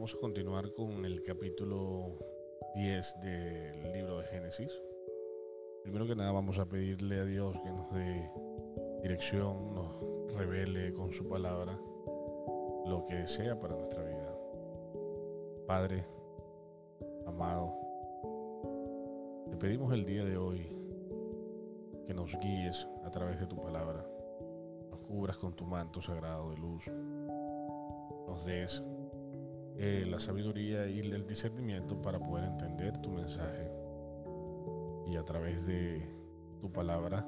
Vamos a continuar con el capítulo 10 del libro de Génesis. Primero que nada vamos a pedirle a Dios que nos dé dirección, nos revele con su palabra lo que desea para nuestra vida. Padre, amado, te pedimos el día de hoy que nos guíes a través de tu palabra, nos cubras con tu manto sagrado de luz, nos des eh, la sabiduría y el discernimiento para poder entender tu mensaje y a través de tu palabra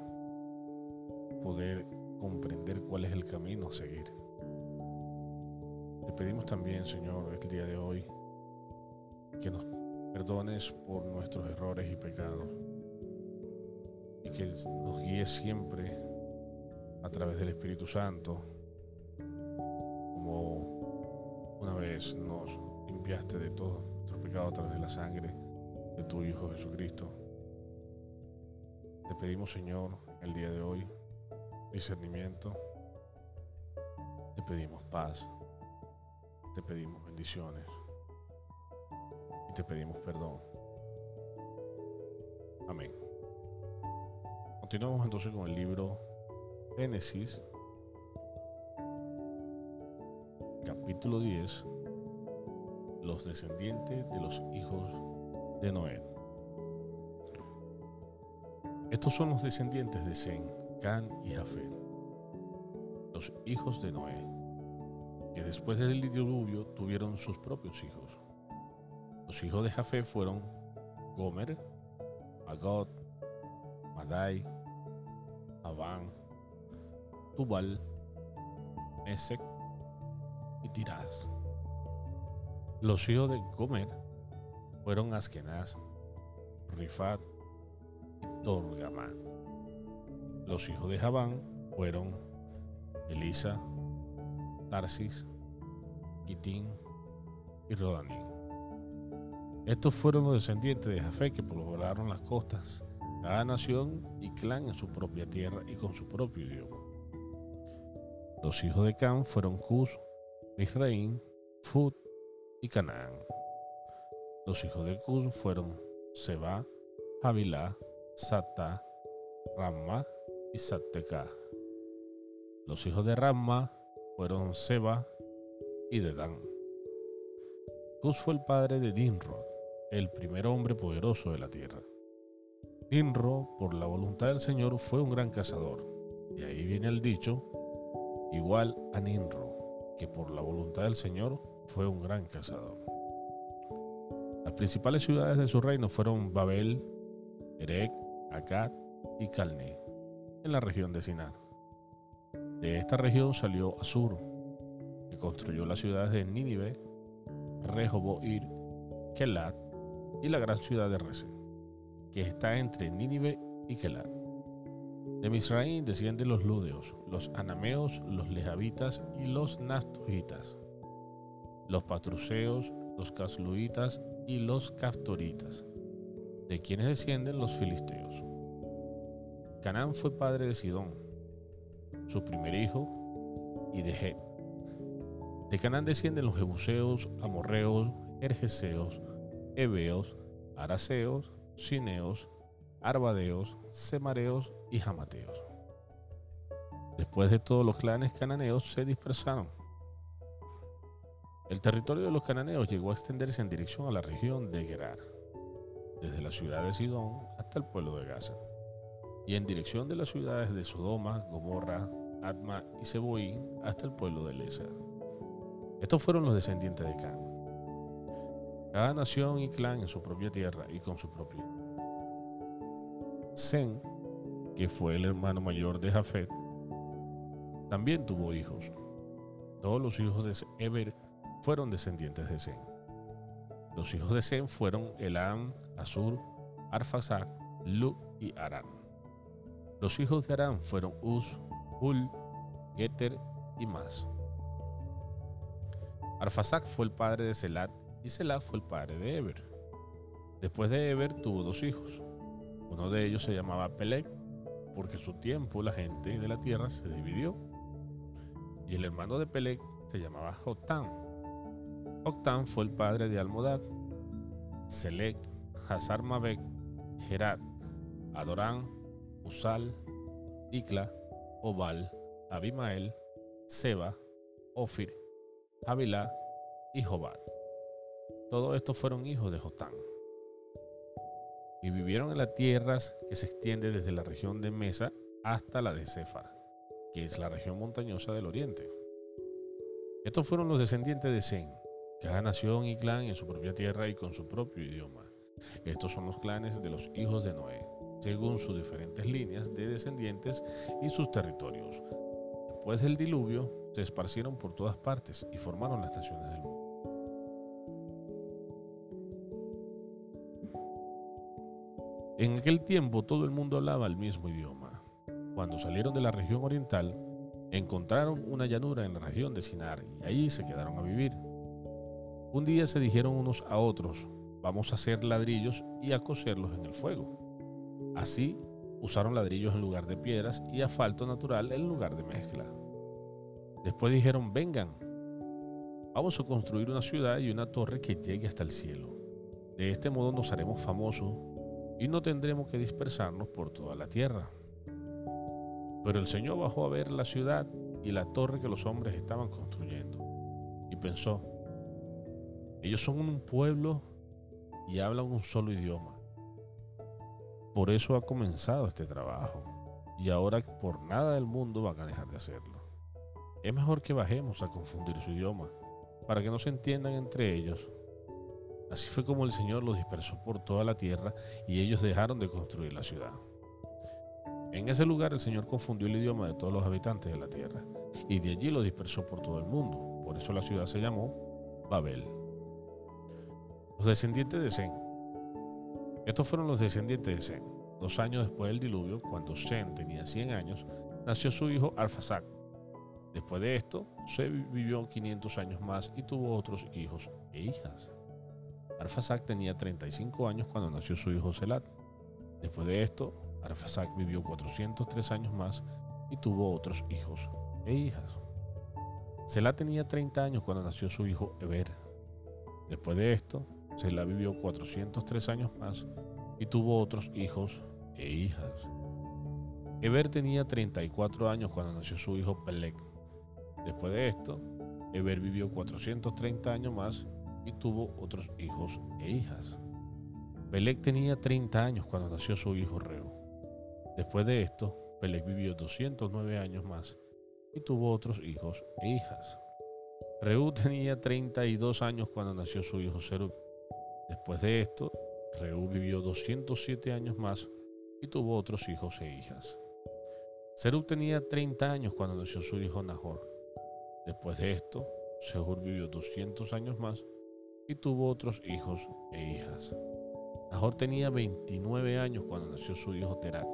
poder comprender cuál es el camino a seguir. Te pedimos también, Señor, el día de hoy, que nos perdones por nuestros errores y pecados y que nos guíe siempre a través del Espíritu Santo, nos limpiaste de todo nuestro pecado a través de la sangre de tu Hijo Jesucristo. Te pedimos, Señor, el día de hoy, discernimiento, te pedimos paz, te pedimos bendiciones y te pedimos perdón. Amén. Continuamos entonces con el libro Génesis, capítulo 10, los descendientes de los hijos de Noé. Estos son los descendientes de Sem, Can y Jafet, los hijos de Noé, que después del diluvio tuvieron sus propios hijos. Los hijos de Jafet fueron Gomer, Magod, Madai, Abán, Tubal, Mesec y Tiraz. Los hijos de Gomer fueron Askenaz, Rifat y Torgamán. Los hijos de Javán fueron Elisa, Tarsis, Kitín y Rodanín. Estos fueron los descendientes de Jafé que poblaron las costas cada nación y clan en su propia tierra y con su propio idioma. Los hijos de Cam fueron Cus, Misraim, Fut y Canaán. Los hijos de Cus fueron Seba, Javilá, Sata, Ramma y Satteca. Los hijos de Ramma fueron Seba y Dedán. Cus fue el padre de Nimrod, el primer hombre poderoso de la tierra. Inro, por la voluntad del Señor, fue un gran cazador. Y ahí viene el dicho, igual a Ninro, que por la voluntad del Señor fue un gran cazador. Las principales ciudades de su reino fueron Babel, Erech, Akkad y Calné, en la región de Sinar. De esta región salió Asur, que construyó las ciudades de Nínive, Rehoboir, Kelat y la gran ciudad de Resen que está entre Nínive y Kelat. De Misraín descienden los Ludeos, los Anameos, los Lejavitas y los Nastujitas, los Patruseos, los Casluitas y los Caftoritas, de quienes descienden los Filisteos. Canaán fue padre de Sidón, su primer hijo, y de Het. De Canaán descienden los Jebuseos, Amorreos, Ergeseos, Heveos, Araseos, Cineos, Arbadeos, Semareos y Jamateos. Después de todos los clanes cananeos se dispersaron. El territorio de los cananeos llegó a extenderse en dirección a la región de Gerar, desde la ciudad de Sidón hasta el pueblo de Gaza, y en dirección de las ciudades de Sodoma, Gomorra, Atma y Seboín hasta el pueblo de Lesa. Estos fueron los descendientes de Can cada nación y clan en su propia tierra y con su propio. Zen, que fue el hermano mayor de Jafet, también tuvo hijos. Todos los hijos de Eber fueron descendientes de Zen. Los hijos de Zen fueron Elam, Asur, Arfaxad, Luk y Aram. Los hijos de Aram fueron Uz, Hul, Geter y Mas. Arfaxad fue el padre de Selat y Selah fue el padre de Eber. Después de Eber tuvo dos hijos. Uno de ellos se llamaba Peleg porque su tiempo la gente de la tierra se dividió. Y el hermano de Pelec se llamaba Jotán. Jotán fue el padre de Almodad, Selec, Hazar Mabek, Gerat, Adorán, Usal, Ikla, Obal, Abimael, Seba, Ofir, Abilá y Jobad. Todos estos fueron hijos de Jotán. Y vivieron en las tierras que se extiende desde la región de Mesa hasta la de Céfar, que es la región montañosa del oriente. Estos fueron los descendientes de Zen, cada nación y clan en su propia tierra y con su propio idioma. Estos son los clanes de los hijos de Noé, según sus diferentes líneas de descendientes y sus territorios. Después del diluvio, se esparcieron por todas partes y formaron las naciones del mundo. En aquel tiempo todo el mundo hablaba el mismo idioma. Cuando salieron de la región oriental, encontraron una llanura en la región de Sinar y allí se quedaron a vivir. Un día se dijeron unos a otros, vamos a hacer ladrillos y a coserlos en el fuego. Así usaron ladrillos en lugar de piedras y asfalto natural en lugar de mezcla. Después dijeron, vengan, vamos a construir una ciudad y una torre que llegue hasta el cielo. De este modo nos haremos famosos y no tendremos que dispersarnos por toda la tierra. Pero el Señor bajó a ver la ciudad y la torre que los hombres estaban construyendo y pensó, ellos son un pueblo y hablan un solo idioma. Por eso ha comenzado este trabajo y ahora por nada del mundo van a dejar de hacerlo. Es mejor que bajemos a confundir su idioma para que no se entiendan entre ellos Así fue como el Señor los dispersó por toda la tierra y ellos dejaron de construir la ciudad. En ese lugar el Señor confundió el idioma de todos los habitantes de la tierra y de allí los dispersó por todo el mundo. Por eso la ciudad se llamó Babel. Los descendientes de Zen. Estos fueron los descendientes de Zen. Dos años después del diluvio, cuando Zen tenía 100 años, nació su hijo Arfasac. Después de esto, Zen vivió 500 años más y tuvo otros hijos e hijas. Arfasac tenía 35 años cuando nació su hijo Selat. Después de esto, Arfasac vivió 403 años más y tuvo otros hijos e hijas. Selat tenía 30 años cuando nació su hijo Eber. Después de esto, Selat vivió 403 años más y tuvo otros hijos e hijas. Eber tenía 34 años cuando nació su hijo Pelec. Después de esto, Eber vivió 430 años más y tuvo otros hijos e hijas. Pelec tenía 30 años cuando nació su hijo Reu. Después de esto, Pelec vivió 209 años más y tuvo otros hijos e hijas. Reu tenía 32 años cuando nació su hijo Serug. Después de esto, Reu vivió 207 años más y tuvo otros hijos e hijas. Serug tenía 30 años cuando nació su hijo Nahor. Después de esto, Sehur vivió 200 años más y tuvo otros hijos e hijas. Nahor tenía 29 años cuando nació su hijo Terat.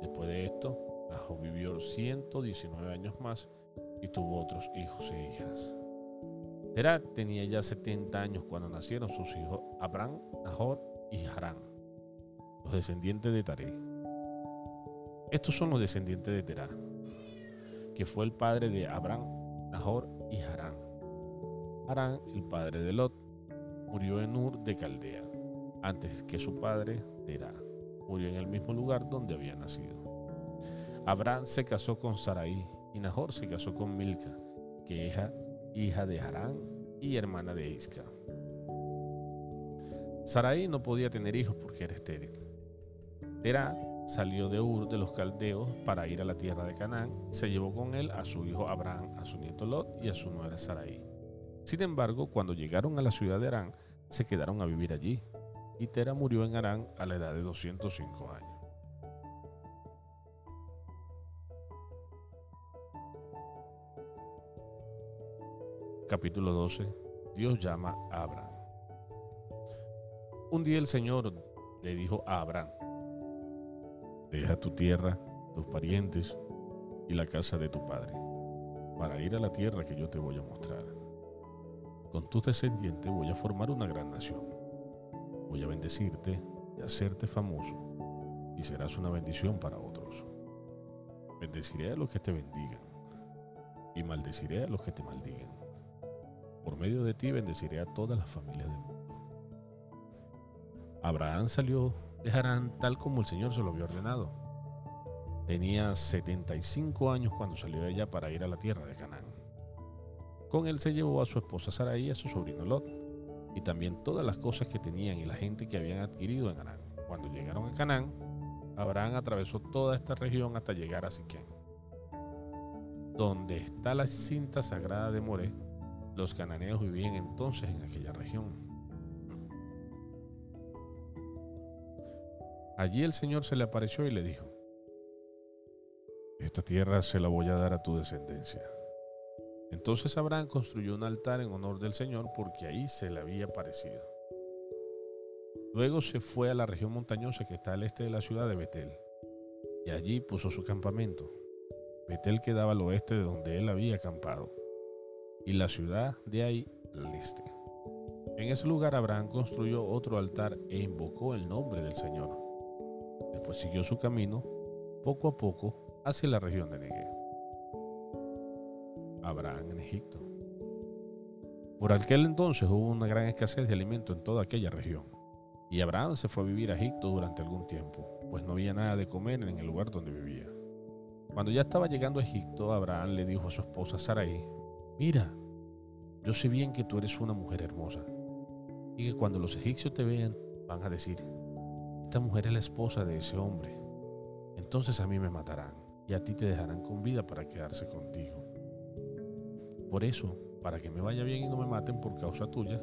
Después de esto, Nahor vivió 119 años más y tuvo otros hijos e hijas. Terat tenía ya 70 años cuando nacieron sus hijos Abraham, Nahor y Harán, los descendientes de Taré. Estos son los descendientes de Terá, que fue el padre de Abraham, Nahor y Harán. Harán, el padre de Lot, murió en Ur de Caldea, antes que su padre, Terah. Murió en el mismo lugar donde había nacido. Abraham se casó con Sarai y Nahor se casó con Milca, que es hija de Harán y hermana de Isca. Sarai no podía tener hijos porque era estéril. Terah salió de Ur de los caldeos para ir a la tierra de Canaán y se llevó con él a su hijo Abraham, a su nieto Lot y a su nuera Sarai. Sin embargo, cuando llegaron a la ciudad de Arán, se quedaron a vivir allí, y Tera murió en Arán a la edad de 205 años. Capítulo 12. Dios llama a Abraham. Un día el Señor le dijo a Abraham, deja tu tierra, tus parientes y la casa de tu padre, para ir a la tierra que yo te voy a mostrar. Con tus descendientes voy a formar una gran nación. Voy a bendecirte y hacerte famoso, y serás una bendición para otros. Bendeciré a los que te bendigan y maldeciré a los que te maldigan. Por medio de ti bendeciré a todas las familias del mundo. Abraham salió de Harán tal como el Señor se lo había ordenado. Tenía 75 años cuando salió de ella para ir a la tierra de Canaán. Con él se llevó a su esposa Sarai y a su sobrino Lot, y también todas las cosas que tenían y la gente que habían adquirido en Harán. Cuando llegaron a Canaán, Abraham atravesó toda esta región hasta llegar a Siquén. Donde está la cinta sagrada de Moré, los cananeos vivían entonces en aquella región. Allí el Señor se le apareció y le dijo, esta tierra se la voy a dar a tu descendencia. Entonces Abraham construyó un altar en honor del Señor porque ahí se le había aparecido. Luego se fue a la región montañosa que está al este de la ciudad de Betel, y allí puso su campamento. Betel quedaba al oeste de donde él había acampado, y la ciudad de ahí. En ese lugar Abraham construyó otro altar e invocó el nombre del Señor. Después siguió su camino, poco a poco, hacia la región de Negev. Abraham en Egipto. Por aquel entonces hubo una gran escasez de alimento en toda aquella región, y Abraham se fue a vivir a Egipto durante algún tiempo, pues no había nada de comer en el lugar donde vivía. Cuando ya estaba llegando a Egipto, Abraham le dijo a su esposa Sarai, mira, yo sé bien que tú eres una mujer hermosa, y que cuando los egipcios te vean van a decir, esta mujer es la esposa de ese hombre. Entonces a mí me matarán y a ti te dejarán con vida para quedarse contigo. Por eso, para que me vaya bien y no me maten por causa tuya,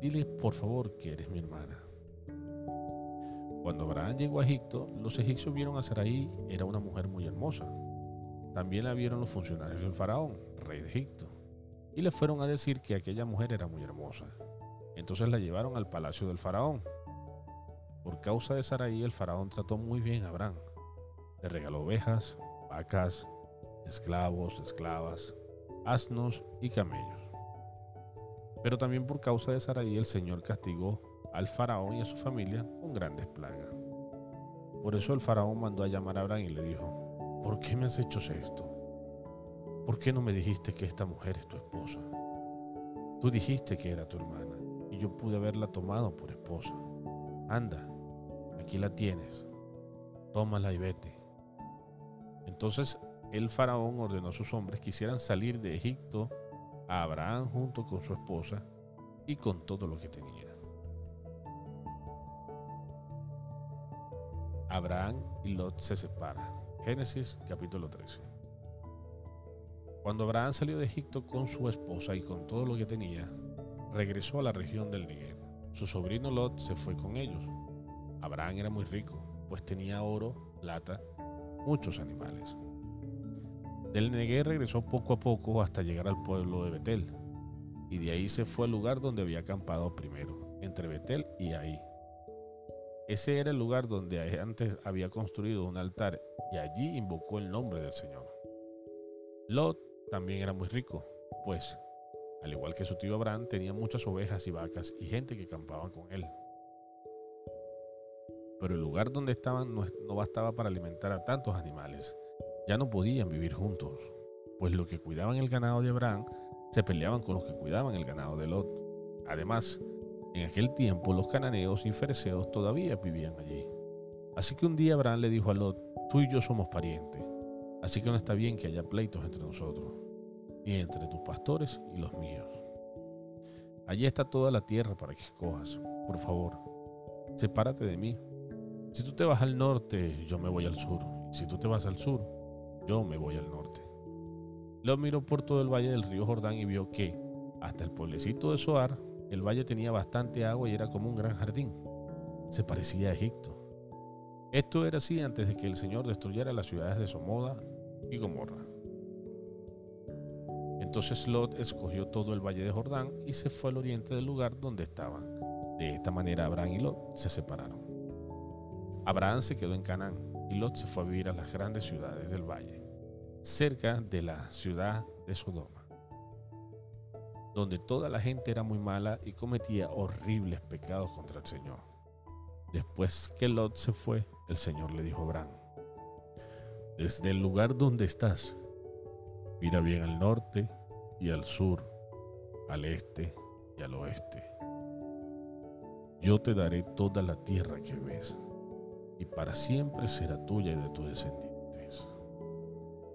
dile por favor que eres mi hermana. Cuando Abraham llegó a Egipto, los egipcios vieron a Sarai, era una mujer muy hermosa. También la vieron los funcionarios del faraón, rey de Egipto, y le fueron a decir que aquella mujer era muy hermosa. Entonces la llevaron al palacio del faraón por causa de Saraí, el faraón trató muy bien a Abraham. Le regaló ovejas, vacas, esclavos, esclavas, asnos y camellos. Pero también por causa de Saraí, el Señor castigó al faraón y a su familia con grandes plagas. Por eso el faraón mandó a llamar a Abraham y le dijo, ¿por qué me has hecho esto? ¿Por qué no me dijiste que esta mujer es tu esposa? Tú dijiste que era tu hermana y yo pude haberla tomado por esposa. Anda, aquí la tienes, tómala y vete. Entonces el faraón ordenó a sus hombres que hicieran salir de Egipto a Abraham junto con su esposa y con todo lo que tenía. Abraham y Lot se separan. Génesis capítulo 13. Cuando Abraham salió de Egipto con su esposa y con todo lo que tenía, regresó a la región del Negev. Su sobrino Lot se fue con ellos Abraham era muy rico, pues tenía oro, plata, muchos animales. Del Negué regresó poco a poco hasta llegar al pueblo de Betel, y de ahí se fue al lugar donde había acampado primero, entre Betel y ahí. Ese era el lugar donde antes había construido un altar y allí invocó el nombre del Señor. Lot también era muy rico, pues, al igual que su tío Abraham, tenía muchas ovejas y vacas y gente que acampaba con él pero el lugar donde estaban no, bastaba para alimentar a tantos animales. Ya no podían vivir juntos, pues los que cuidaban el ganado de Abraham se peleaban con los que cuidaban el ganado de Lot. Además, en aquel tiempo los cananeos y fereceos todavía vivían allí. Así que un día Abraham le dijo a Lot, tú y yo somos parientes, así que no está bien que haya pleitos entre nosotros, ni entre tus pastores y los míos. Allí está toda la tierra para que escojas. Por favor, sepárate de mí si tú te vas al norte, yo me voy al sur. Si tú te vas al sur, yo me voy al norte. Lo miró por todo el valle del río Jordán y vio que, hasta el pueblecito de Soar, el valle tenía bastante agua y era como un gran jardín. Se parecía a Egipto. Esto era así antes de que el Señor destruyera las ciudades de Somoda y Gomorra. Entonces Lot escogió todo el valle de Jordán y se fue al oriente del lugar donde estaban. De esta manera Abraham y Lot se separaron. Abraham se quedó en Canaán y Lot se fue a vivir a las grandes ciudades del valle, cerca de la ciudad de Sodoma, donde toda la gente era muy mala y cometía horribles pecados contra el Señor. Después que Lot se fue, el Señor le dijo a Abraham, desde el lugar donde estás, mira bien al norte y al sur, al este y al oeste. Yo te daré toda la tierra que ves, y para siempre será tuya y de tus descendientes.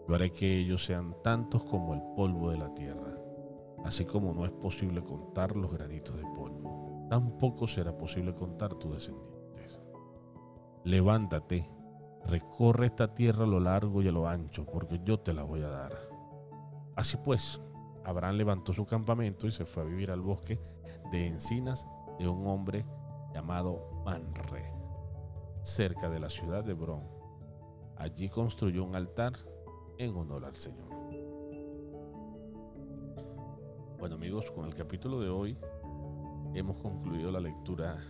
Yo haré que ellos sean tantos como el polvo de la tierra, así como no es posible contar los granitos de polvo, tampoco será posible contar tus descendientes. Levántate, recorre esta tierra a lo largo y a lo ancho, porque yo te la voy a dar. Así pues, Abraham levantó su campamento y se fue a vivir al bosque de encinas de un hombre llamado Manre, cerca de la ciudad de Hebrón. Allí construyó un altar en honor al Señor. Bueno amigos, con el capítulo de hoy hemos concluido la lectura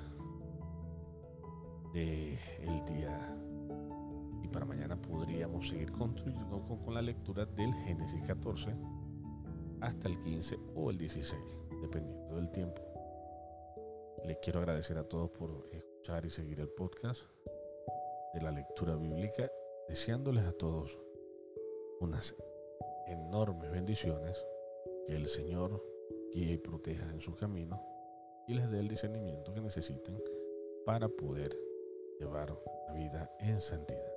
del el día y para mañana podríamos seguir con, con la lectura del Génesis 14 hasta el 15 o el 16, dependiendo del tiempo. Les quiero agradecer a todos por escuchar y seguir el podcast de la lectura bíblica, deseándoles a todos unas enormes bendiciones, que el Señor guíe y proteja en su camino y les dé el discernimiento que necesiten para poder llevar una vida en santidad.